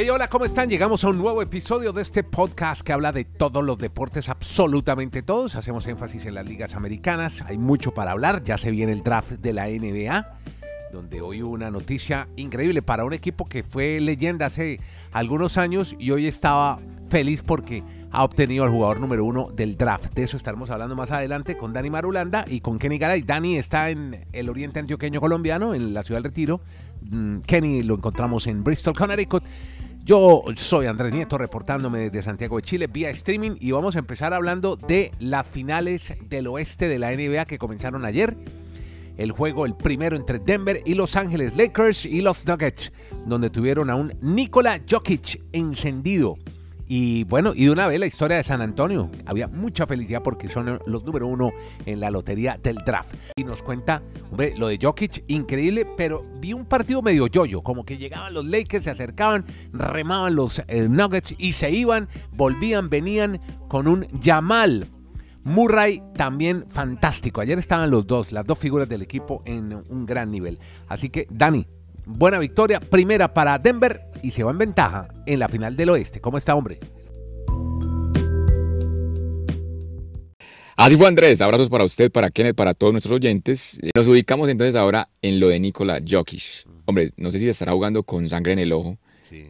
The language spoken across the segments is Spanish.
Hey, hola, ¿cómo están? Llegamos a un nuevo episodio de este podcast que habla de todos los deportes, absolutamente todos. Hacemos énfasis en las ligas americanas, hay mucho para hablar, ya se viene el draft de la NBA, donde hoy hubo una noticia increíble para un equipo que fue leyenda hace algunos años y hoy estaba feliz porque ha obtenido al jugador número uno del draft. De eso estaremos hablando más adelante con Dani Marulanda y con Kenny Garay. Dani está en el oriente antioqueño colombiano, en la ciudad del Retiro. Mm, Kenny lo encontramos en Bristol, Connecticut. Yo soy Andrés Nieto reportándome desde Santiago de Chile vía streaming y vamos a empezar hablando de las finales del oeste de la NBA que comenzaron ayer. El juego, el primero entre Denver y Los Ángeles Lakers y los Nuggets, donde tuvieron a un Nikola Jokic encendido y bueno, y de una vez la historia de San Antonio. Había mucha felicidad porque son los número uno en la lotería del draft. Y nos cuenta, hombre, lo de Jokic, increíble, pero vi un partido medio yoyo, como que llegaban los Lakers, se acercaban, remaban los eh, Nuggets y se iban, volvían, venían con un Yamal. Murray también fantástico. Ayer estaban los dos, las dos figuras del equipo en un gran nivel. Así que, Dani, buena victoria, primera para Denver y se va en ventaja en la final del oeste. ¿Cómo está, hombre? Así fue Andrés, abrazos para usted, para Kenneth, para todos nuestros oyentes. Nos ubicamos entonces ahora en lo de Nikola Jokic. Hombre, no sé si estará jugando con sangre en el ojo,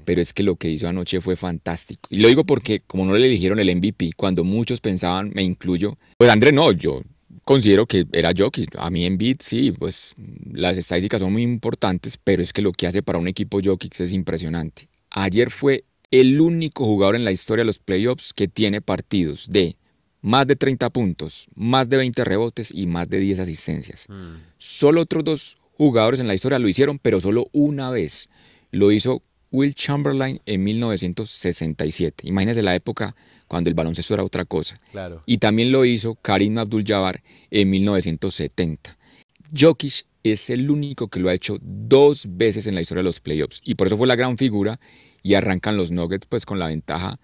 pero es que lo que hizo anoche fue fantástico. Y lo digo porque como no le eligieron el MVP, cuando muchos pensaban, me incluyo, pues Andrés no, yo considero que era Jokic. A mí en beat sí, pues las estadísticas son muy importantes, pero es que lo que hace para un equipo Jokic es impresionante. Ayer fue el único jugador en la historia de los playoffs que tiene partidos de más de 30 puntos, más de 20 rebotes y más de 10 asistencias. Mm. Solo otros dos jugadores en la historia lo hicieron, pero solo una vez. Lo hizo Will Chamberlain en 1967. Imagínense la época cuando el baloncesto era otra cosa. Claro. Y también lo hizo Karim Abdul-Jabbar en 1970. Jokic es el único que lo ha hecho dos veces en la historia de los playoffs y por eso fue la gran figura y arrancan los Nuggets pues con la ventaja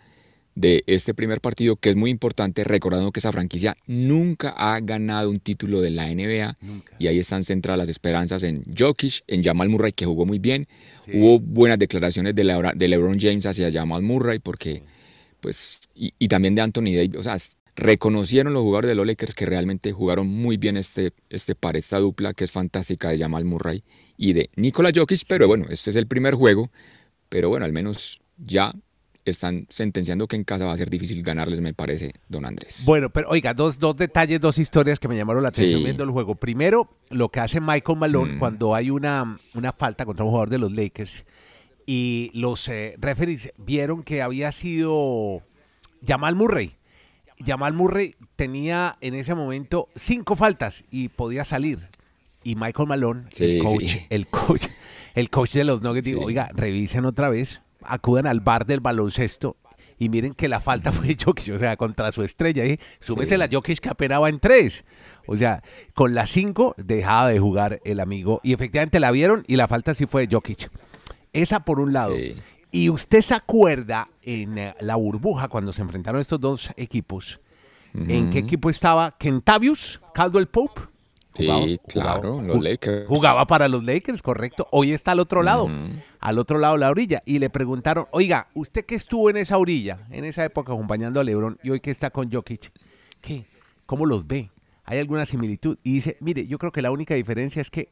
de este primer partido que es muy importante recordando que esa franquicia nunca ha ganado un título de la NBA y ahí están centradas las esperanzas en Jokic, en Jamal Murray que jugó muy bien. Hubo buenas declaraciones de, de LeBron James hacia Jamal Murray porque pues, y, también de Anthony Davis. O sea, reconocieron los jugadores de los Lakers que realmente jugaron muy bien este, este par, esta dupla que es fantástica de Jamal Murray y de Nikola Jokic, pero bueno, este es el primer juego, pero bueno, al menos ya están sentenciando que en casa va a ser difícil ganarles, me parece, don Andrés. Bueno, pero oiga, dos, dos detalles, dos historias que me llamaron la atención viendo el juego. Primero, lo que hace Michael Malone mm. cuando hay una, una falta contra un jugador de los Lakers y los eh, referees vieron que había sido Jamal Murray. Jamal Murray tenía en ese momento cinco faltas y podía salir. Y Michael Malone, el, coach, el, coach, el coach de los Nuggets, dijo, oiga, revisen otra vez, acudan al bar del baloncesto y miren que la falta fue de Jokic, o sea, contra su estrella. ¿eh? Súbese la Jokic que apenaba en tres. O sea, con las cinco dejaba de jugar el amigo. Y efectivamente la vieron y la falta sí fue de Jokic. Esa por un lado. Y usted se acuerda en eh, la burbuja cuando se enfrentaron estos dos equipos, ¿en qué equipo estaba Kentavius, Caldwell Pope? sí, claro, los Lakers. Jugaba para los Lakers, correcto. Hoy está al otro lado, al otro lado de la orilla. Y le preguntaron, oiga, ¿usted que estuvo en esa orilla, en esa época acompañando a LeBron y hoy que está con Jokic? ¿Qué? ¿Cómo los ve? ¿Hay alguna similitud? Y dice, mire, yo creo que la única diferencia es que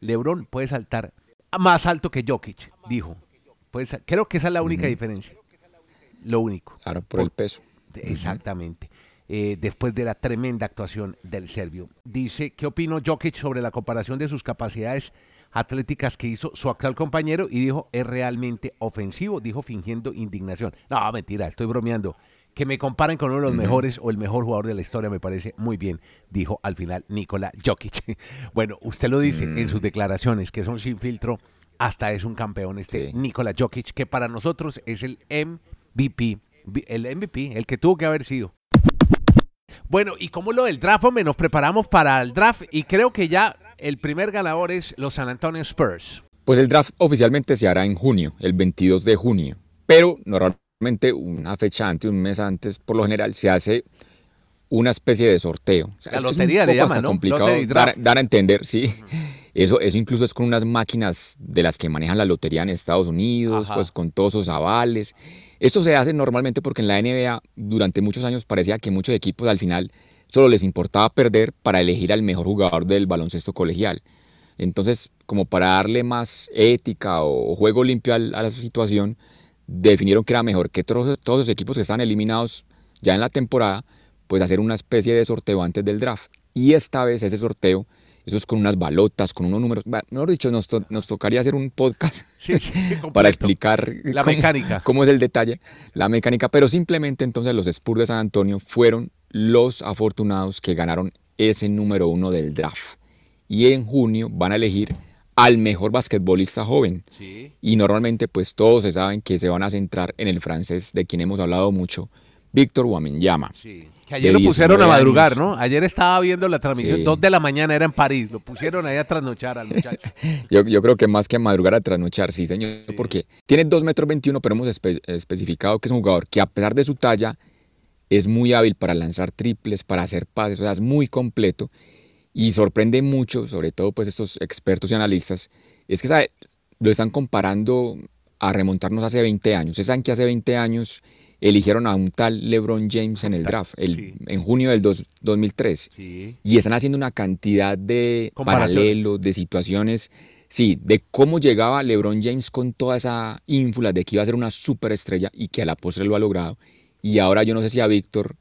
LeBron puede saltar más alto que Jokic, dijo. Pues creo que esa es la única diferencia. Lo único. Claro, por, el peso. Exactamente. Eh, después de la tremenda actuación del serbio. Dice, ¿qué opinó Jokic sobre la comparación de sus capacidades atléticas que hizo su actual compañero? Y dijo, es realmente ofensivo, dijo fingiendo indignación. No, mentira, estoy bromeando que me comparen con uno de los mejores o el mejor jugador de la historia me parece muy bien, dijo al final Nikola Jokic. bueno, usted lo dice en sus mm. declaraciones, que son sin filtro, hasta es un campeón este Nikola Jokic, que para nosotros es el MVP, el MVP, el que tuvo que haber sido. Bueno, y como lo del draft, hombre, nos preparamos para el draft y creo que ya el primer ganador es los San Antonio Spurs. Pues el draft oficialmente se hará en junio, el 22 de junio, pero normalmente una fecha antes, un mes antes, por lo general se hace una especie de sorteo. la lotería le llaman, ¿no? complicado dar, a entender, sí. Eso, eso incluso es con unas máquinas de las que manejan la lotería en Estados Unidos, pues con todos esos avales. Esto se hace normalmente porque en la NBA durante muchos años parecía que muchos equipos al final solo les importaba perder para elegir al mejor jugador del baloncesto colegial. Entonces, como para darle más ética o juego limpio a la situación, definieron que era mejor que todos, todos los equipos que están eliminados ya en la temporada, pues hacer una especie de sorteo antes del draft. Y esta vez ese sorteo, eso es con unas balotas, con unos números. Mejor dicho, nos, nos tocaría hacer un podcast para explicar la mecánica. Cómo es el detalle, la mecánica. Pero simplemente entonces los Spurs de San Antonio fueron los afortunados que ganaron ese número uno del draft. Y en junio van a elegir al mejor basquetbolista joven. Y normalmente pues todos se saben que se van a centrar en el francés de quien hemos hablado mucho, Víctor Wamenyama. Sí. Que ayer lo pusieron a madrugar, ¿no? Ayer estaba viendo la transmisión, dos de la mañana era en París, lo pusieron ahí a trasnochar al muchacho. yo, creo que más que a madrugar a trasnochar, sí, señor, porque tiene 2 metros 21, pero hemos especificado que es un jugador que a pesar de su talla es muy hábil para lanzar triples, para hacer pases, o sea, es muy completo y sorprende mucho, sobre todo pues estos expertos y analistas, es que ¿sabe? lo están comparando a remontarnos hace 20 años. Ustedes saben que hace 20 años eligieron a un tal LeBron James en el draft, el, en junio del 2003. Y están haciendo una cantidad de paralelos, de situaciones, sí, de cómo llegaba LeBron James con toda esa ínfula de que iba a ser una superestrella y que a la postre lo ha logrado. Y ahora yo no sé si a Víctor,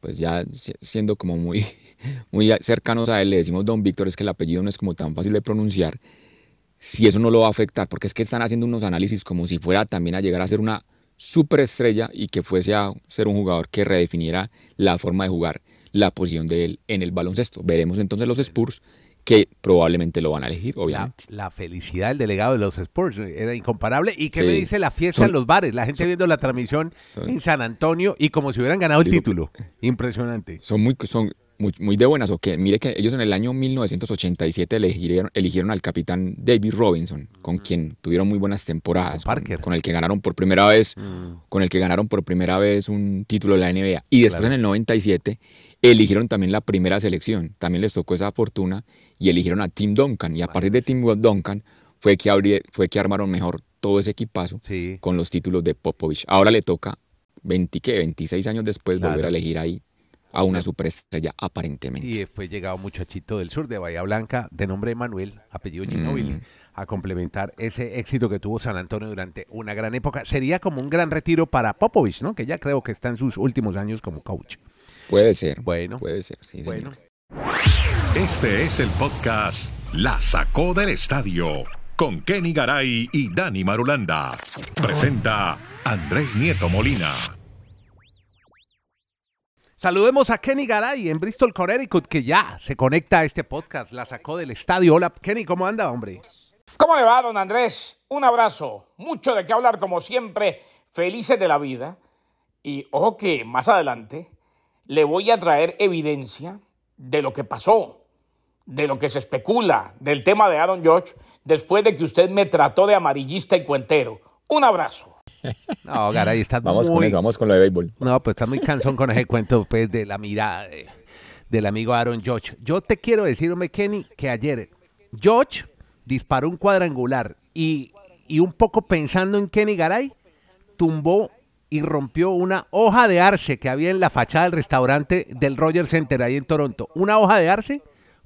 pues ya siendo como muy, muy cercanos a él, le decimos Don Víctor, es que el apellido no es como tan fácil de pronunciar, si eso no lo va a afectar, porque es que están haciendo unos análisis como si fuera también a llegar a ser una superestrella y que fuese a ser un jugador que redefiniera la forma de jugar, la posición de él en el baloncesto. Veremos entonces los Spurs que probablemente lo van a elegir, obviamente. La, felicidad del delegado de los Spurs era incomparable. ¿Y qué me dice la fiesta en los bares? La gente viendo la transmisión en San Antonio y como si hubieran ganado el título. Impresionante. Son muy, son, muy, de buenas, o que mire que ellos en el año 1987 eligieron, eligieron al capitán David Robinson, con quien tuvieron muy buenas temporadas, con, el que ganaron por primera vez, mm. con el que ganaron por primera vez un título de la NBA. Y después en el 97 eligieron también la primera selección, también les tocó esa fortuna y eligieron a Tim Duncan. Y a partir de Tim Duncan fue que, fue que armaron mejor todo ese equipazo con los títulos de Popovich. Ahora le toca 20, 26 años después volver a elegir ahí a una superestrella aparentemente. Y después llegaba un muchachito del sur de Bahía Blanca de nombre Manuel, apellido Ginóbili, mm. a complementar ese éxito que tuvo San Antonio durante una gran época. Sería como un gran retiro para Popovich, ¿no? Que ya creo que está en sus últimos años como coach. Puede ser. Bueno. Puede ser, sí, bueno. Este es el podcast La Sacó del Estadio con Kenny Garay y Dani Marulanda. Presenta Andrés Nieto Molina. Saludemos a Kenny Garay en Bristol, Connecticut, que ya se conecta a este podcast, la sacó del estadio. Hola, Kenny, ¿cómo anda, hombre? ¿Cómo le va, don Andrés? Un abrazo. Mucho de qué hablar, como siempre, felices de la vida. Y ojo que más adelante le voy a traer evidencia de lo que pasó, de lo que se especula, del tema de Aaron George, después de que usted me trató de amarillista y cuentero. Un abrazo. No, Garay, estás vamos muy... con eso, vamos con lo de béisbol. No, pues estás muy cansón con ese cuento pues, de la mirada del amigo Aaron George. Yo te quiero decir, hombre, Kenny, que ayer George disparó un cuadrangular y, y un poco pensando en Kenny Garay, tumbó y rompió una hoja de arce que había en la fachada del restaurante del Roger Center ahí en Toronto. Una hoja de arce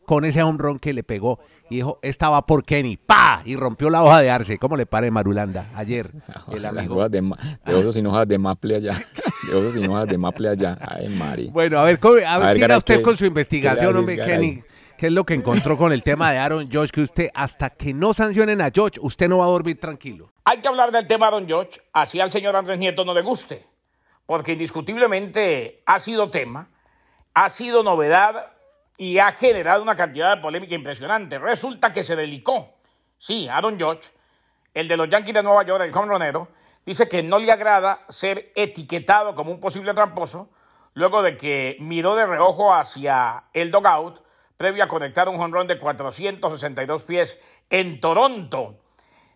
con ese honrón que le pegó y dijo, estaba por Kenny, ¡pa! Y rompió la hoja de arce. ¿Cómo le pare Marulanda ayer? El amigo. De, de, osos y hojas de maple allá. De osos y hojas de maple allá. Ay, Mari. Bueno, a ver, a ver, siga usted con su investigación, hombre, Kenny. ¿Qué es lo que encontró con el tema de Aaron George? Que usted, hasta que no sancionen a George, usted no va a dormir tranquilo. Hay que hablar del tema de Aaron George, así al señor Andrés Nieto no le guste. Porque indiscutiblemente ha sido tema, ha sido novedad y ha generado una cantidad de polémica impresionante. Resulta que se delicó. Sí, Aaron George, el de los Yankees de Nueva York, el home dice que no le agrada ser etiquetado como un posible tramposo luego de que miró de reojo hacia el dogout previo a conectar un jonrón de 462 pies en Toronto.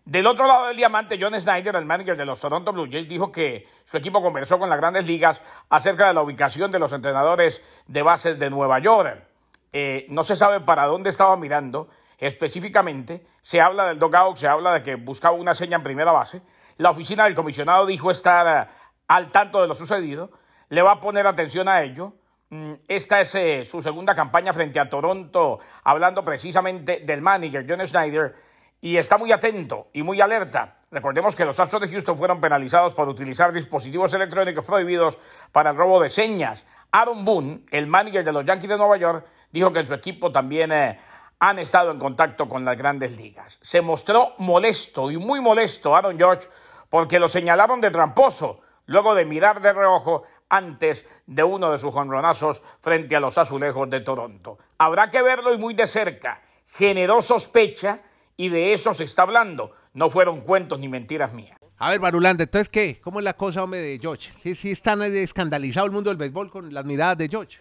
Del otro lado del diamante, John Snyder, el manager de los Toronto Blue Jays, dijo que su equipo conversó con las grandes ligas acerca de la ubicación de los entrenadores de bases de Nueva York. Eh, no se sabe para dónde estaba mirando Específicamente, se habla del dogout, se habla de que buscaba una seña en primera base. La oficina del comisionado dijo estar eh, al tanto de lo sucedido, le va a poner atención a ello. Mm, esta es eh, su segunda campaña frente a Toronto, hablando precisamente del manager John Schneider, y está muy atento y muy alerta. Recordemos que los Astros de Houston fueron penalizados por utilizar dispositivos electrónicos prohibidos para el robo de señas. Aaron Boone, el manager de los Yankees de Nueva York, dijo que en su equipo también eh, han estado en contacto con las grandes ligas. Se mostró molesto y muy molesto Aaron George porque lo señalaron de tramposo luego de mirar de reojo antes de uno de sus honronazos frente a los azulejos de Toronto. Habrá que verlo y muy de cerca. Generó sospecha y de eso se está hablando. No fueron cuentos ni mentiras mías. A ver, Barulanda, entonces, ¿qué? ¿Cómo es la cosa, hombre, de George? Sí, sí, están escandalizado el mundo del béisbol con las miradas de George.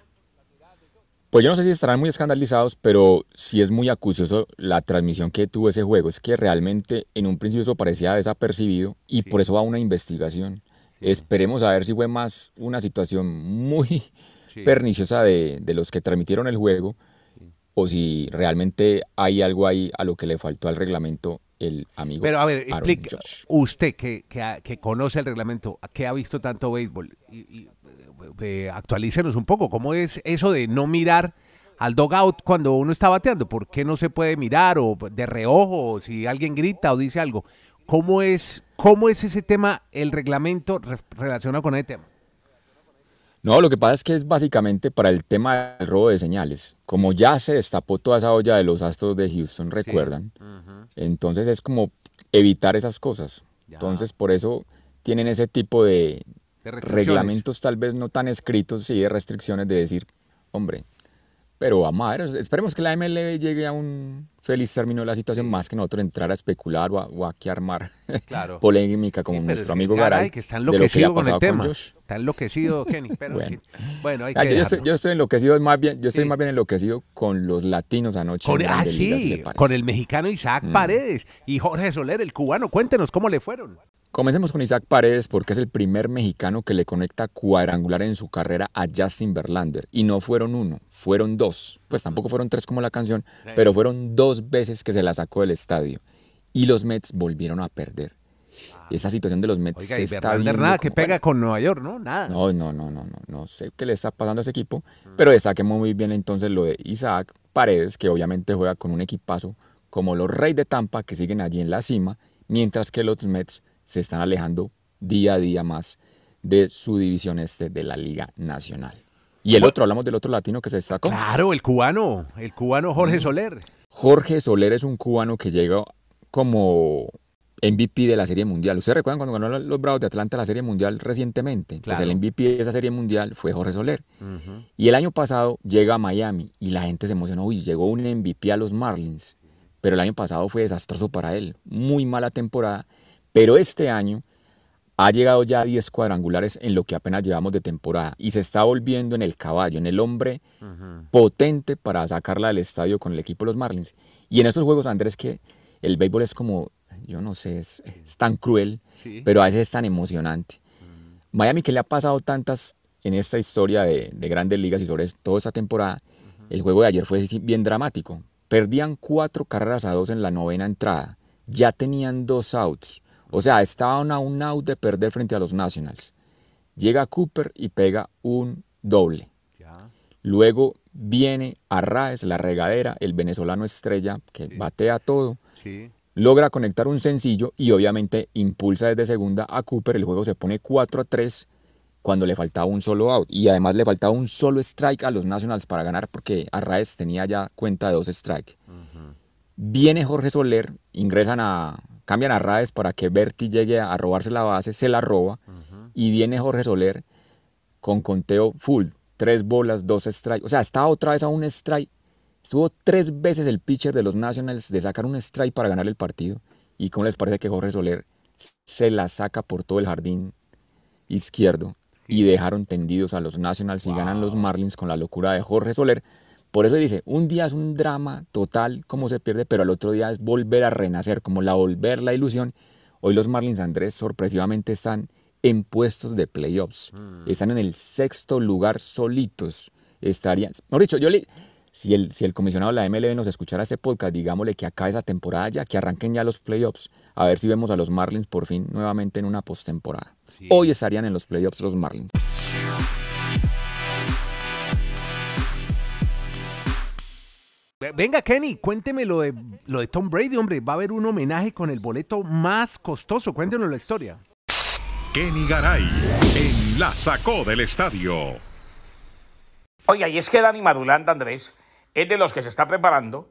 Pues yo no sé si estarán muy escandalizados, pero sí es muy acucioso la transmisión que tuvo ese juego. Es que realmente en un principio eso parecía desapercibido y por eso va una investigación. Esperemos a ver si fue más una situación muy perniciosa de, los que transmitieron el juego o si realmente hay algo ahí a lo que le faltó al reglamento el amigo. Pero a ver, explique, usted que, que, conoce el reglamento, que ha visto tanto béisbol, y, eh, actualícenos un poco, ¿cómo es eso de no mirar al dogout cuando uno está bateando? ¿Por qué no se puede mirar o de reojo, o si alguien grita o dice algo? ¿Cómo es, cómo es ese tema, el reglamento relacionado con ese tema? No, lo que pasa es que es básicamente para el tema del robo de señales. Como ya se destapó toda esa olla de los astros de Houston, recuerdan. Entonces es como evitar esas cosas. Entonces por eso tienen ese tipo de, reglamentos tal vez no tan escritos, sí, de restricciones de decir, hombre, pero vamos a ver, esperemos que la MLB llegue a un feliz término de la situación, más que nosotros entrar a especular o a, o armar polémica como nuestro amigo Garay. que está enloquecido con el tema. Está enloquecido, Kenny. Pero bueno, hay que yo, estoy, yo, estoy, enloquecido más bien, yo estoy más bien enloquecido con los latinos anoche. Con, ah, sí, con el mexicano Isaac mm. Paredes y Jorge Soler, el cubano. Cuéntenos cómo le fueron. Comencemos con Isaac Paredes porque es el primer mexicano que le conecta cuadrangular en su carrera a Justin Verlander. Y no fueron uno, fueron dos. Pues tampoco fueron tres como la canción, pero fueron dos veces que se la sacó del estadio. Y los Mets volvieron a perder. Y esta situación de los Mets se está viendo nada que pega con Nueva York, ¿no? Nada. No, no, no, no, no. No sé qué le está pasando a ese equipo. Pero destaquemos muy bien entonces lo de Isaac Paredes, que obviamente juega con un equipazo como los Reyes de Tampa, que siguen allí en la cima, mientras que los Mets se están alejando día a día más de su división este de la Liga Nacional. Y el otro, hablamos del otro latino que se destacó. Claro, el cubano, el cubano Jorge Soler. Jorge Soler es un cubano que llega como MVP de la Serie Mundial. ¿Ustedes recuerdan cuando ganó los Bravos de Atlanta la Serie Mundial recientemente? Pues el MVP de esa Serie Mundial fue Jorge Soler. Y el año pasado llega a Miami y la gente se emocionó. Uy, llegó un MVP a los Marlins. Pero el año pasado fue desastroso para él. Muy mala temporada. Pero este año ha llegado ya a 10 cuadrangulares en lo que apenas llevamos de temporada y se está volviendo en el caballo, en el hombre potente para sacarla del estadio con el equipo de los Marlins. Y en estos juegos, Andrés, que el béisbol es como, yo no sé, es, tan cruel, pero a veces es tan emocionante. Miami, que le ha pasado tantas en esta historia de, grandes ligas y sobre todo esta temporada, el juego de ayer fue bien dramático. Perdían cuatro carreras a dos en la novena entrada, ya tenían dos outs o sea, estaban a un out de perder frente a los Nationals. Llega Cooper y pega un doble. Luego viene Arraes, la regadera, el venezolano estrella que batea todo. Logra conectar un sencillo y obviamente impulsa desde segunda a Cooper. El juego se pone 4 a 3 cuando le faltaba un solo out. Y además le faltaba un solo strike a los Nationals para ganar porque Arraes tenía ya cuenta de dos strikes. Viene Jorge Soler, ingresan a, cambian a Raes para que Berti llegue a robarse la base, se la roba y viene Jorge Soler con conteo full, tres bolas, dos strikes, o sea, estaba otra vez a un strike, estuvo tres veces el pitcher de los Nationals de sacar un strike para ganar el partido. Y cómo les parece que Jorge Soler se la saca por todo el jardín izquierdo y dejaron tendidos a los Nationals y ganan los Marlins con la locura de Jorge Soler por eso dice, un día es un drama total como se pierde, pero al otro día es volver a renacer, como la volver la ilusión. Hoy los Marlins Andrés sorpresivamente están en puestos de playoffs. Mm. Están en el sexto lugar solitos. Estarían, mejor dicho, yo le, si el, si el comisionado de la MLB nos escuchara este podcast, digámosle que acabe esa temporada ya, que arranquen ya los playoffs, a ver si vemos a los Marlins por fin nuevamente en una postemporada. Hoy estarían en los playoffs los Marlins. Venga, Kenny, cuénteme lo de, lo de Tom Brady, hombre. Va a haber un homenaje con el boleto más costoso. Cuéntenos la historia. Kenny Garay en La Sacó del Estadio. Oiga, y es que Dani Madulanda, Andrés, es de los que se está preparando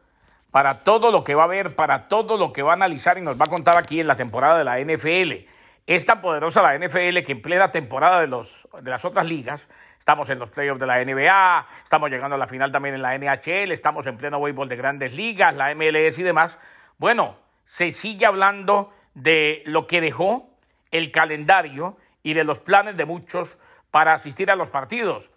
para todo lo que va a ver, para todo lo que va a analizar y nos va a contar aquí en la temporada de la NFL. Es tan poderosa la NFL que en plena temporada de, los, de las otras ligas Estamos en los playoffs de la NBA, estamos llegando a la final también en la NHL, estamos en pleno béisbol de grandes ligas, la MLS y demás. Bueno, se sigue hablando de lo que dejó el calendario y de los planes de muchos para asistir a los partidos.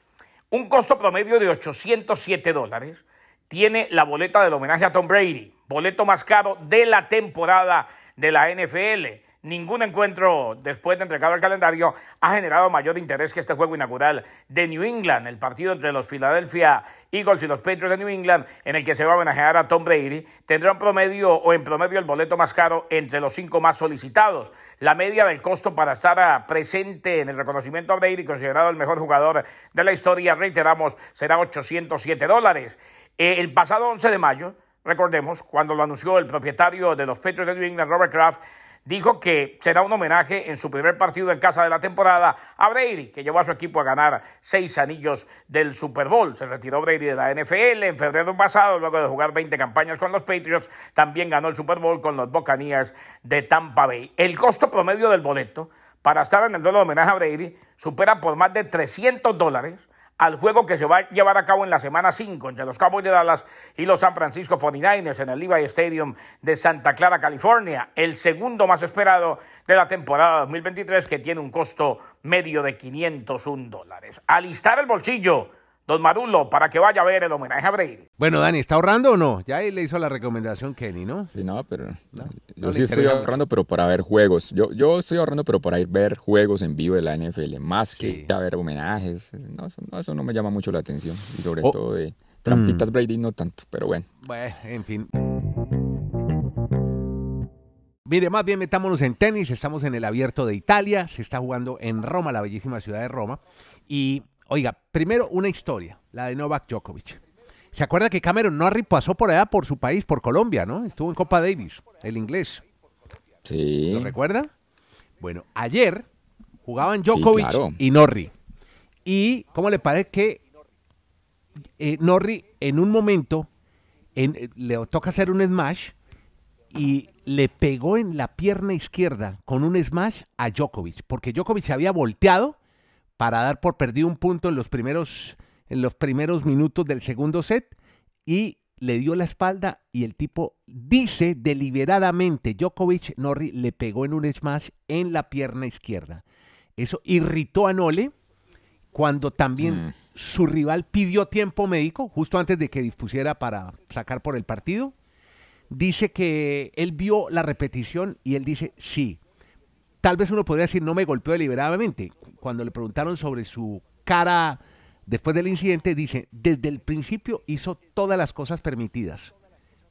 Un costo promedio de 807 dólares tiene la boleta del homenaje a Tom Brady, boleto más caro de la temporada de la NFL. Ningún encuentro después de entregado el calendario ha generado mayor interés que este juego inaugural de New England, el partido entre los Philadelphia Eagles y los Patriots de New England, en el que se va a homenajear a Tom Brady, tendrá un promedio o en promedio el boleto más caro entre los cinco más solicitados. La media del costo para estar presente en el reconocimiento a Brady, considerado el mejor jugador de la historia, reiteramos, será 807 dólares. Eh, el pasado 11 de mayo, recordemos, cuando lo anunció el propietario de los Patriots de New England, Robert Kraft, dijo que será un homenaje en su primer partido en casa de la temporada a Brady, que llevó a su equipo a ganar seis anillos del Super Bowl. Se retiró Brady de la NFL en febrero pasado, luego de jugar 20 campañas con los Patriots, también ganó el Super Bowl con los Buccaneers de Tampa Bay. El costo promedio del boleto para estar en el duelo de homenaje a Brady supera por más de 300 dólares al juego que se va a llevar a cabo en la semana 5 entre los Cowboys de Dallas y los San Francisco 49ers en el Levi Stadium de Santa Clara, California, el segundo más esperado de la temporada 2023 que tiene un costo medio de 501 dólares. Alistar el bolsillo Don Marulo, para que vaya a ver el homenaje a Brady. Bueno, Dani, ¿está ahorrando o no? Ya le hizo la recomendación Kenny, ¿no? Sí, no, pero yo sí estoy ahorrando, pero para ver juegos. Yo, yo estoy ahorrando, pero para ir a ver juegos en vivo de la NFL, más que a ver homenajes. No eso, no, me llama mucho la atención. Y sobre oh. todo de trampitas mm. Brady no tanto, pero bueno. Bueno, en fin. Mire, más bien metámonos en tenis. Estamos en el abierto de Italia. Se está jugando en Roma, la bellísima ciudad de Roma. Y Oiga, primero una historia, la de Novak Djokovic. ¿Se acuerda que Cameron Norrie pasó por allá por su país, por Colombia, ¿no? Estuvo en Copa Davis, el inglés. Sí. ¿Lo recuerda? Bueno, ayer jugaban Djokovic y Norrie. Y, ¿cómo le parece que eh, Norrie en un momento eh, le toca hacer un smash y le pegó en la pierna izquierda con un smash a Djokovic, porque Djokovic se había volteado para dar por perdido un punto en los primeros, en los primeros minutos del segundo set y le dio la espalda y el tipo dice deliberadamente, Djokovic Norri le pegó en un smash en la pierna izquierda. Eso irritó a Nole cuando también mm. su rival pidió tiempo médico justo antes de que dispusiera para sacar por el partido. Dice que él vio la repetición y él dice, sí, tal vez uno podría decir no me golpeó deliberadamente. Cuando le preguntaron sobre su cara después del incidente, dice, desde el principio hizo todas las cosas permitidas.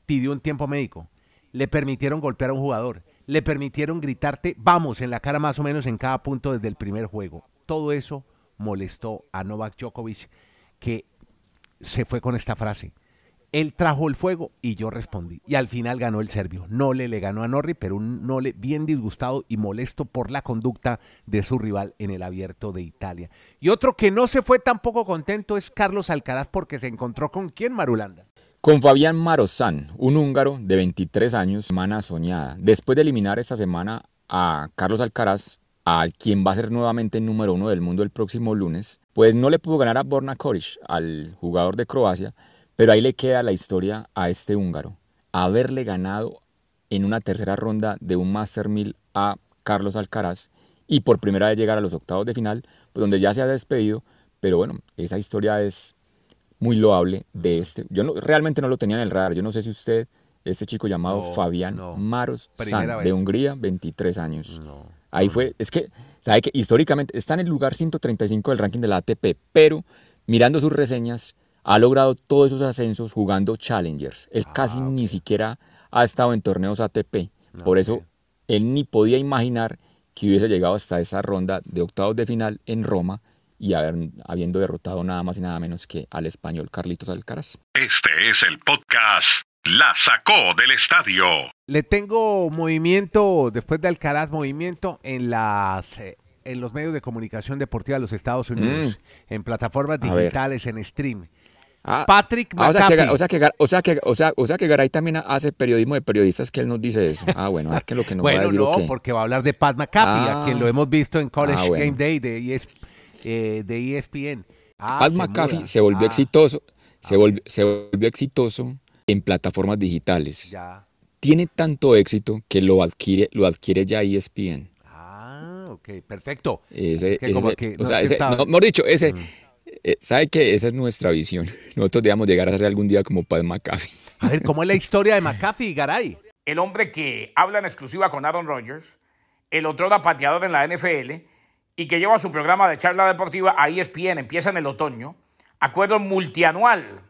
Pidió un tiempo médico. Le permitieron golpear a un jugador. Le permitieron gritarte, vamos, en la cara más o menos en cada punto desde el primer juego. Todo eso molestó a Novak Djokovic, que se fue con esta frase. Él trajo el fuego y yo respondí. Y al final ganó el serbio. Nole le ganó a Norri, pero un Nole bien disgustado y molesto por la conducta de su rival en el abierto de Italia. Y otro que no se fue tampoco contento es Carlos Alcaraz porque se encontró con quién, Marulanda. Con Fabián Marozán, un húngaro de 23 años, semana soñada. Después de eliminar esta semana a Carlos Alcaraz, al quien va a ser nuevamente número uno del mundo el próximo lunes, pues no le pudo ganar a Borna Koric, al jugador de Croacia, pero ahí le queda la historia a este húngaro. Haberle ganado en una tercera ronda de un Master 1000 a Carlos Alcaraz y por primera vez llegar a los octavos de final, pues donde ya se ha despedido. Pero bueno, esa historia es muy loable de este. Yo no, realmente no lo tenía en el radar. Yo no sé si usted, este chico llamado Fabián Maros de Hungría, 23 años. Ahí fue, es que, sabe que históricamente está en el lugar 135 del ranking de la ATP, pero mirando sus reseñas, ha logrado todos esos ascensos jugando Challengers. Él Ah, casi ni siquiera ha estado en torneos ATP. Por eso él ni podía imaginar que hubiese llegado hasta esa ronda de octavos de final en Roma y haber- habiendo derrotado nada más y nada menos que al español Carlitos Alcaraz. Este es el podcast La Sacó del Estadio. Le tengo movimiento, después de Alcaraz, movimiento en las eh, en los medios de comunicación deportiva de los Estados Unidos, en plataformas Mm. A ver. digitales, en stream. Ah, Patrick ah, o, sea que, McAfee. o, sea que, o, sea que, o, sea, o sea que Garay también hace periodismo de periodistas que él nos dice eso. Ah, bueno, a ver qué es lo que nos va a Bueno, decir. no, o qué. porque va a hablar de Pat McAfee, a Ah. quien lo hemos visto en College Ah, bueno. Game Day de, ES, eh, de ESPN. Ah, Pat se McAfee muda. se volvió Ah, exitoso, se, volvió, se volvió exitoso en plataformas digitales. Ya. Tiene tanto éxito que lo adquiere, lo adquiere ya E ESPN. Ah, ok, perfecto. Ese, Es que como o no, sea, es que ese- estaba- no, mejor dicho, ese, eh, ¿sabe qué? Esa es nuestra visión. Nosotros debemos llegar a ser algún día como Pat McAfee. A ver, ¿cómo es la historia de McAfee y Garay? el hombre que habla en exclusiva con Aaron Rodgers, el otro pateador en la NFL y que lleva su programa de charla deportiva a ESPN, empieza en el otoño, acuerdo multianual.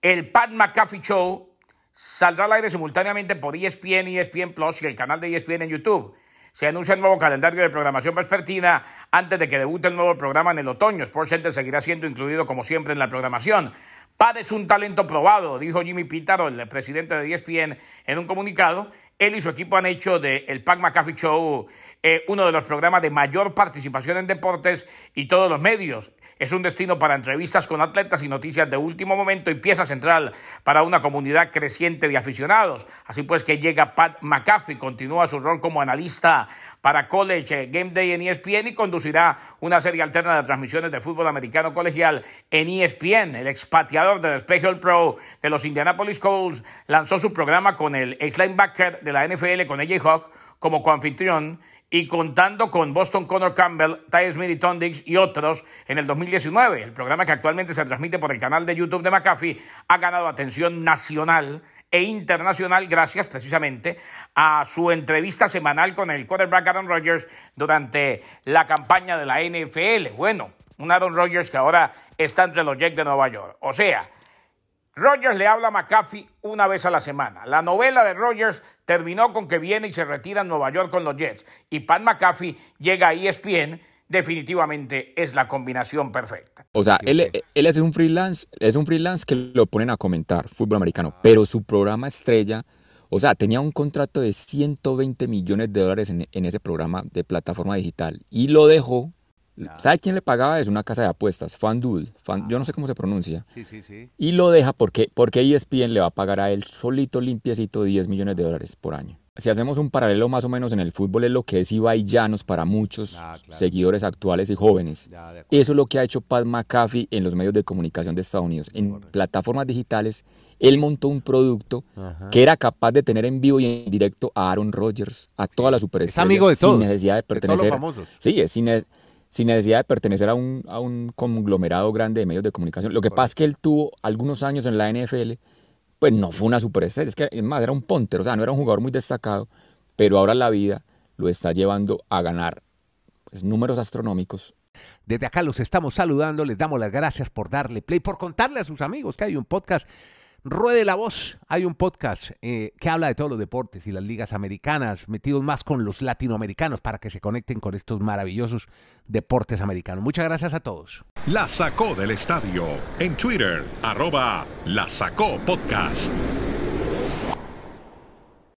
El Pat McAfee Show saldrá al aire simultáneamente por ESPN, ESPN Plus y el canal de ESPN en YouTube. Se anuncia el nuevo calendario de programación vespertina antes de que debute el nuevo programa en el otoño. Sports Center seguirá siendo incluido como siempre en la programación. Pat es un talento probado, dijo Jimmy Pitaro, el presidente de ESPN, en un comunicado. Él y su equipo han hecho de el Pat McAfee Show eh, uno de los programas de mayor participación en deportes y todos los medios. Es un destino para entrevistas con atletas y noticias de último momento y pieza central para una comunidad creciente de aficionados. Así pues que llega Pat McAfee, continúa su rol como analista para College Game Day en ESPN y conducirá una serie alterna de transmisiones de fútbol americano colegial en ESPN. El expateador de despeje All Pro de los Indianapolis Colts lanzó su programa con el ex linebacker de la NFL, con AJ Hawk, como coanfitrión y contando con Boston Connor Campbell, Ty Smith y y otros en el 2019. El programa que actualmente se transmite por el canal de YouTube de McAfee ha ganado atención nacional e internacional gracias precisamente a su entrevista semanal con el quarterback Aaron Rodgers durante la campaña de la NFL. Bueno, un Aaron Rodgers que ahora está entre los Jets de Nueva York. O sea, Rogers le habla a McAfee una vez a la semana. La novela de Rogers terminó con que viene y se retira en Nueva York con los Jets. Y Pat McAfee llega a ESPN. Definitivamente es la combinación perfecta. O sea, él, él es un freelance, es un freelance que lo ponen a comentar fútbol americano, pero su programa estrella, o sea, tenía un contrato de 120 millones de dólares en, en ese programa de plataforma digital y lo dejó. ¿Sabe quién le pagaba? Es una casa de apuestas, FanDuel, Fan- yo no sé cómo se pronuncia. Sí, sí, sí. Y lo deja porque, porque ESPN le va a pagar a él solito limpiecito 10 millones de dólares por año. Si hacemos un paralelo más o menos en el fútbol es lo que es Ibai Llanos para muchos Ah, claro. seguidores actuales y jóvenes. Ya. Eso es lo que ha hecho Pat McAfee en los medios de comunicación de Estados Unidos. En plataformas digitales, él montó un producto que era capaz de tener en vivo y en directo a Aaron Rodgers, a todas las superestrellas, amigo de todos, sin necesidad de de todos los pertenecer. famosos. Sí, es sin, sin necesidad de pertenecer a un, a un conglomerado grande de medios de comunicación. Lo que pasa es que él tuvo algunos años en la NFL, pues no fue una superestrella, es que más, era un ponter, o sea, no era un jugador muy destacado, pero ahora la vida lo está llevando a ganar pues, números astronómicos Desde acá los estamos saludando, les damos las gracias por darle play, por contarle a sus amigos que hay un podcast. Ruede la voz, hay un podcast eh, que habla de todos los deportes y las ligas americanas, metidos más con los latinoamericanos para que se conecten con estos maravillosos deportes americanos. Muchas gracias a todos. La Sacó del Estadio. En Twitter, arroba La Sacó Podcast.